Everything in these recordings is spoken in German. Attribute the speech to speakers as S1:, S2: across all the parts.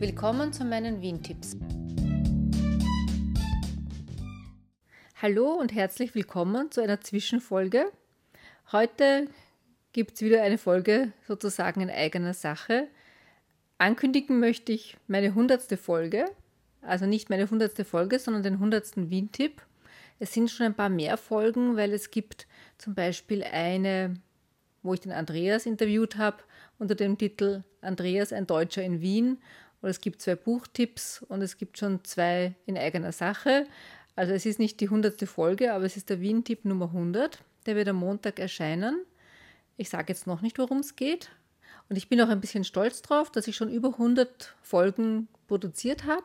S1: Willkommen zu meinen Wien-Tipps. Hallo und herzlich willkommen zu einer Zwischenfolge. Heute gibt es wieder eine Folge sozusagen in eigener Sache. Ankündigen möchte ich meine hundertste Folge, also nicht meine hundertste Folge, sondern den hundertsten Wien-Tipp. Es sind schon ein paar mehr Folgen, weil es gibt zum Beispiel eine, wo ich den Andreas interviewt habe, unter dem Titel Andreas, ein Deutscher in Wien. Und es gibt zwei Buchtipps und es gibt schon zwei in eigener Sache. Also es ist nicht die hundertste Folge, aber es ist der Wien-Tipp Nummer 100. Der wird am Montag erscheinen. Ich sage jetzt noch nicht, worum es geht. Und ich bin auch ein bisschen stolz drauf, dass ich schon über 100 Folgen produziert habe.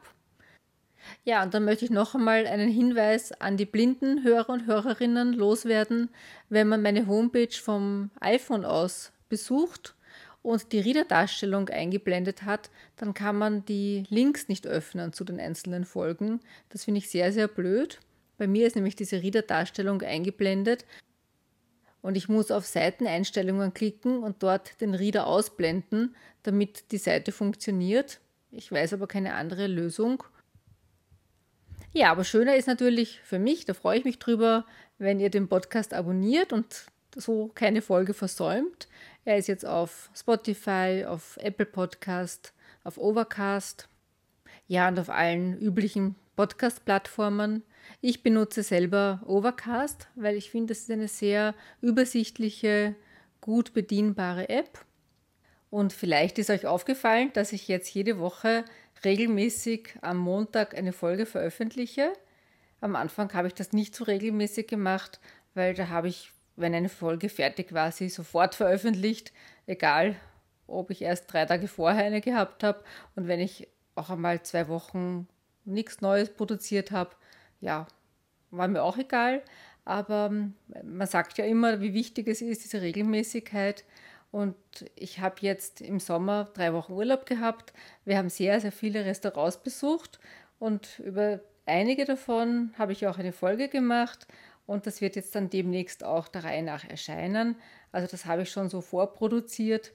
S1: Ja, und dann möchte ich noch einmal einen Hinweis an die blinden Hörer und Hörerinnen loswerden. Wenn man meine Homepage vom iPhone aus besucht und die Reader-Darstellung eingeblendet hat, dann kann man die Links nicht öffnen zu den einzelnen Folgen. Das finde ich sehr, sehr blöd. Bei mir ist nämlich diese Reader-Darstellung eingeblendet und ich muss auf Seiteneinstellungen klicken und dort den Reader ausblenden, damit die Seite funktioniert. Ich weiß aber keine andere Lösung. Ja, aber schöner ist natürlich für mich, da freue ich mich drüber, wenn ihr den Podcast abonniert und so keine Folge versäumt. Er ist jetzt auf Spotify, auf Apple Podcast, auf Overcast, ja und auf allen üblichen Podcast-Plattformen. Ich benutze selber Overcast, weil ich finde, es ist eine sehr übersichtliche, gut bedienbare App. Und vielleicht ist euch aufgefallen, dass ich jetzt jede Woche regelmäßig am Montag eine Folge veröffentliche. Am Anfang habe ich das nicht so regelmäßig gemacht, weil da habe ich, wenn eine Folge fertig war, sie sofort veröffentlicht, egal ob ich erst drei Tage vorher eine gehabt habe und wenn ich auch einmal zwei Wochen nichts Neues produziert habe, ja, war mir auch egal. Aber ähm, man sagt ja immer, wie wichtig es ist, diese Regelmäßigkeit. Und ich habe jetzt im Sommer drei Wochen Urlaub gehabt. Wir haben sehr, sehr viele Restaurants besucht und über einige davon habe ich auch eine Folge gemacht und das wird jetzt dann demnächst auch der Reihe nach erscheinen. Also das habe ich schon so vorproduziert.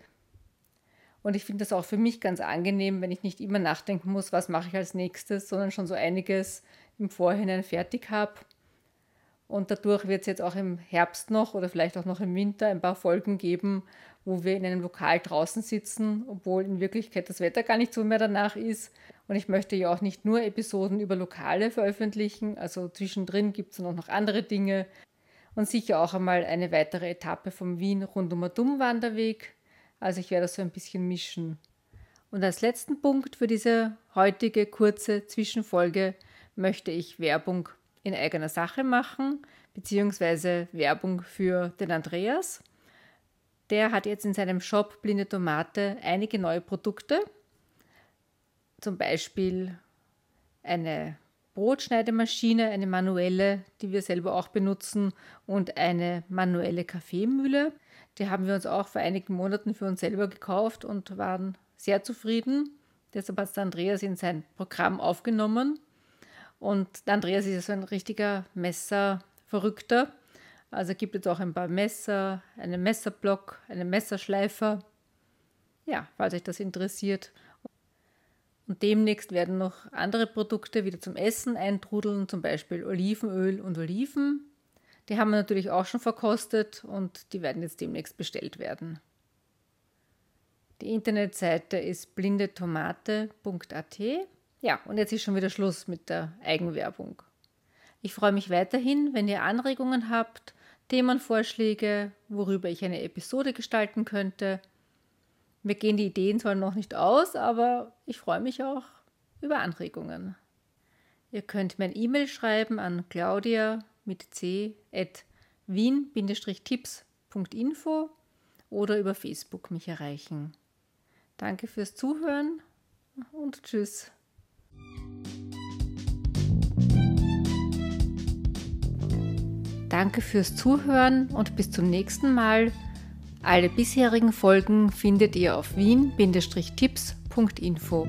S1: Und ich finde das auch für mich ganz angenehm, wenn ich nicht immer nachdenken muss, was mache ich als nächstes, sondern schon so einiges im Vorhinein fertig habe. Und dadurch wird es jetzt auch im Herbst noch oder vielleicht auch noch im Winter ein paar Folgen geben, wo wir in einem Lokal draußen sitzen, obwohl in Wirklichkeit das Wetter gar nicht so mehr danach ist. Und ich möchte ja auch nicht nur Episoden über Lokale veröffentlichen, also zwischendrin gibt es noch, noch andere Dinge. Und sicher auch einmal eine weitere Etappe vom Wien Rundumer Dumm-Wanderweg. Also ich werde das so ein bisschen mischen. Und als letzten Punkt für diese heutige kurze Zwischenfolge möchte ich Werbung in eigener Sache machen, beziehungsweise Werbung für den Andreas. Der hat jetzt in seinem Shop Blinde Tomate einige neue Produkte, zum Beispiel eine Brotschneidemaschine, eine manuelle, die wir selber auch benutzen, und eine manuelle Kaffeemühle. Die haben wir uns auch vor einigen Monaten für uns selber gekauft und waren sehr zufrieden. Deshalb hat Andreas in sein Programm aufgenommen. Und Andreas ist ja so ein richtiger Messerverrückter. Also gibt es auch ein paar Messer, einen Messerblock, einen Messerschleifer. Ja, falls euch das interessiert. Und demnächst werden noch andere Produkte wieder zum Essen eintrudeln, zum Beispiel Olivenöl und Oliven. Die haben wir natürlich auch schon verkostet und die werden jetzt demnächst bestellt werden. Die Internetseite ist blindetomate.at. Ja, und jetzt ist schon wieder Schluss mit der Eigenwerbung. Ich freue mich weiterhin, wenn ihr Anregungen habt, Themenvorschläge, worüber ich eine Episode gestalten könnte. Mir gehen die Ideen zwar noch nicht aus, aber ich freue mich auch über Anregungen. Ihr könnt mir ein E-Mail schreiben an claudia mit c at wien-tipps.info oder über Facebook mich erreichen. Danke fürs Zuhören und tschüss. Danke fürs Zuhören und bis zum nächsten Mal. Alle bisherigen Folgen findet ihr auf wien-tipps.info.